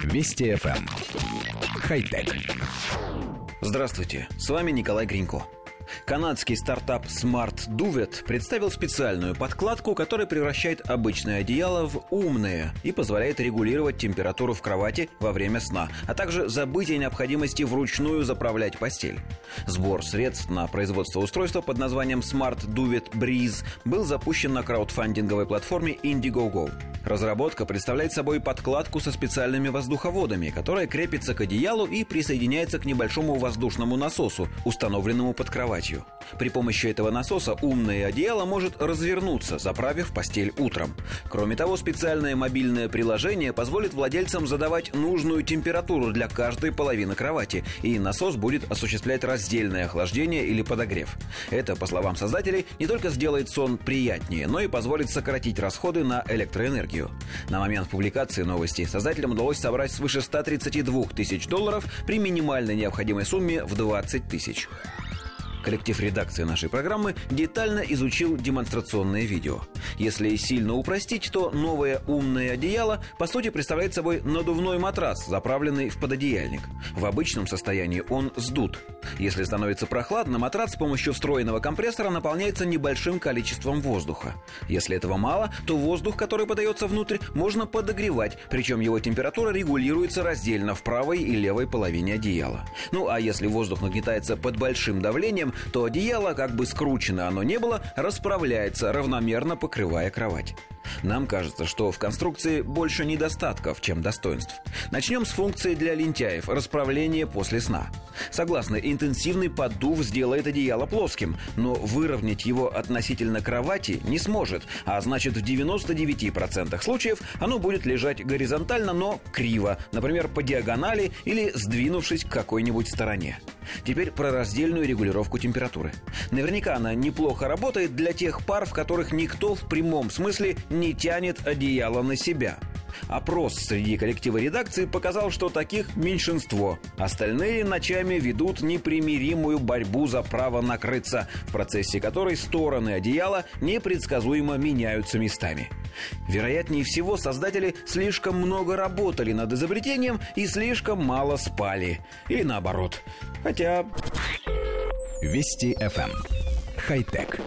Вести FM. Эм. Хай-тек. Здравствуйте, с вами Николай Гринько. Канадский стартап Smart Duvet представил специальную подкладку, которая превращает обычное одеяло в умное и позволяет регулировать температуру в кровати во время сна, а также забыть о необходимости вручную заправлять постель. Сбор средств на производство устройства под названием Smart Duvet Breeze был запущен на краудфандинговой платформе Indiegogo. Разработка представляет собой подкладку со специальными воздуховодами, которая крепится к одеялу и присоединяется к небольшому воздушному насосу, установленному под кроватью. При помощи этого насоса умное одеяло может развернуться, заправив постель утром. Кроме того, специальное мобильное приложение позволит владельцам задавать нужную температуру для каждой половины кровати, и насос будет осуществлять раздельное охлаждение или подогрев. Это, по словам создателей, не только сделает сон приятнее, но и позволит сократить расходы на электроэнергию энергию. На момент публикации новости создателям удалось собрать свыше 132 тысяч долларов при минимальной необходимой сумме в 20 тысяч. Коллектив редакции нашей программы детально изучил демонстрационное видео. Если сильно упростить, то новое умное одеяло по сути представляет собой надувной матрас, заправленный в пододеяльник. В обычном состоянии он сдут. Если становится прохладно, матрас с помощью встроенного компрессора наполняется небольшим количеством воздуха. Если этого мало, то воздух, который подается внутрь, можно подогревать, причем его температура регулируется раздельно в правой и левой половине одеяла. Ну а если воздух нагнетается под большим давлением, то одеяло, как бы скручено оно не было, расправляется, равномерно покрывая кровать. Нам кажется, что в конструкции больше недостатков, чем достоинств. Начнем с функции для лентяев – расправление после сна. Согласно, интенсивный поддув сделает одеяло плоским, но выровнять его относительно кровати не сможет, а значит в 99% случаев оно будет лежать горизонтально, но криво, например, по диагонали или сдвинувшись к какой-нибудь стороне. Теперь про раздельную регулировку температуры. Наверняка она неплохо работает для тех пар, в которых никто в прямом смысле не тянет одеяло на себя. Опрос среди коллектива редакции показал, что таких меньшинство. Остальные ночами ведут непримиримую борьбу за право накрыться, в процессе которой стороны одеяла непредсказуемо меняются местами. Вероятнее всего, создатели слишком много работали над изобретением и слишком мало спали. Или наоборот. Хотя... Вести FM. Эм. Хай-тек.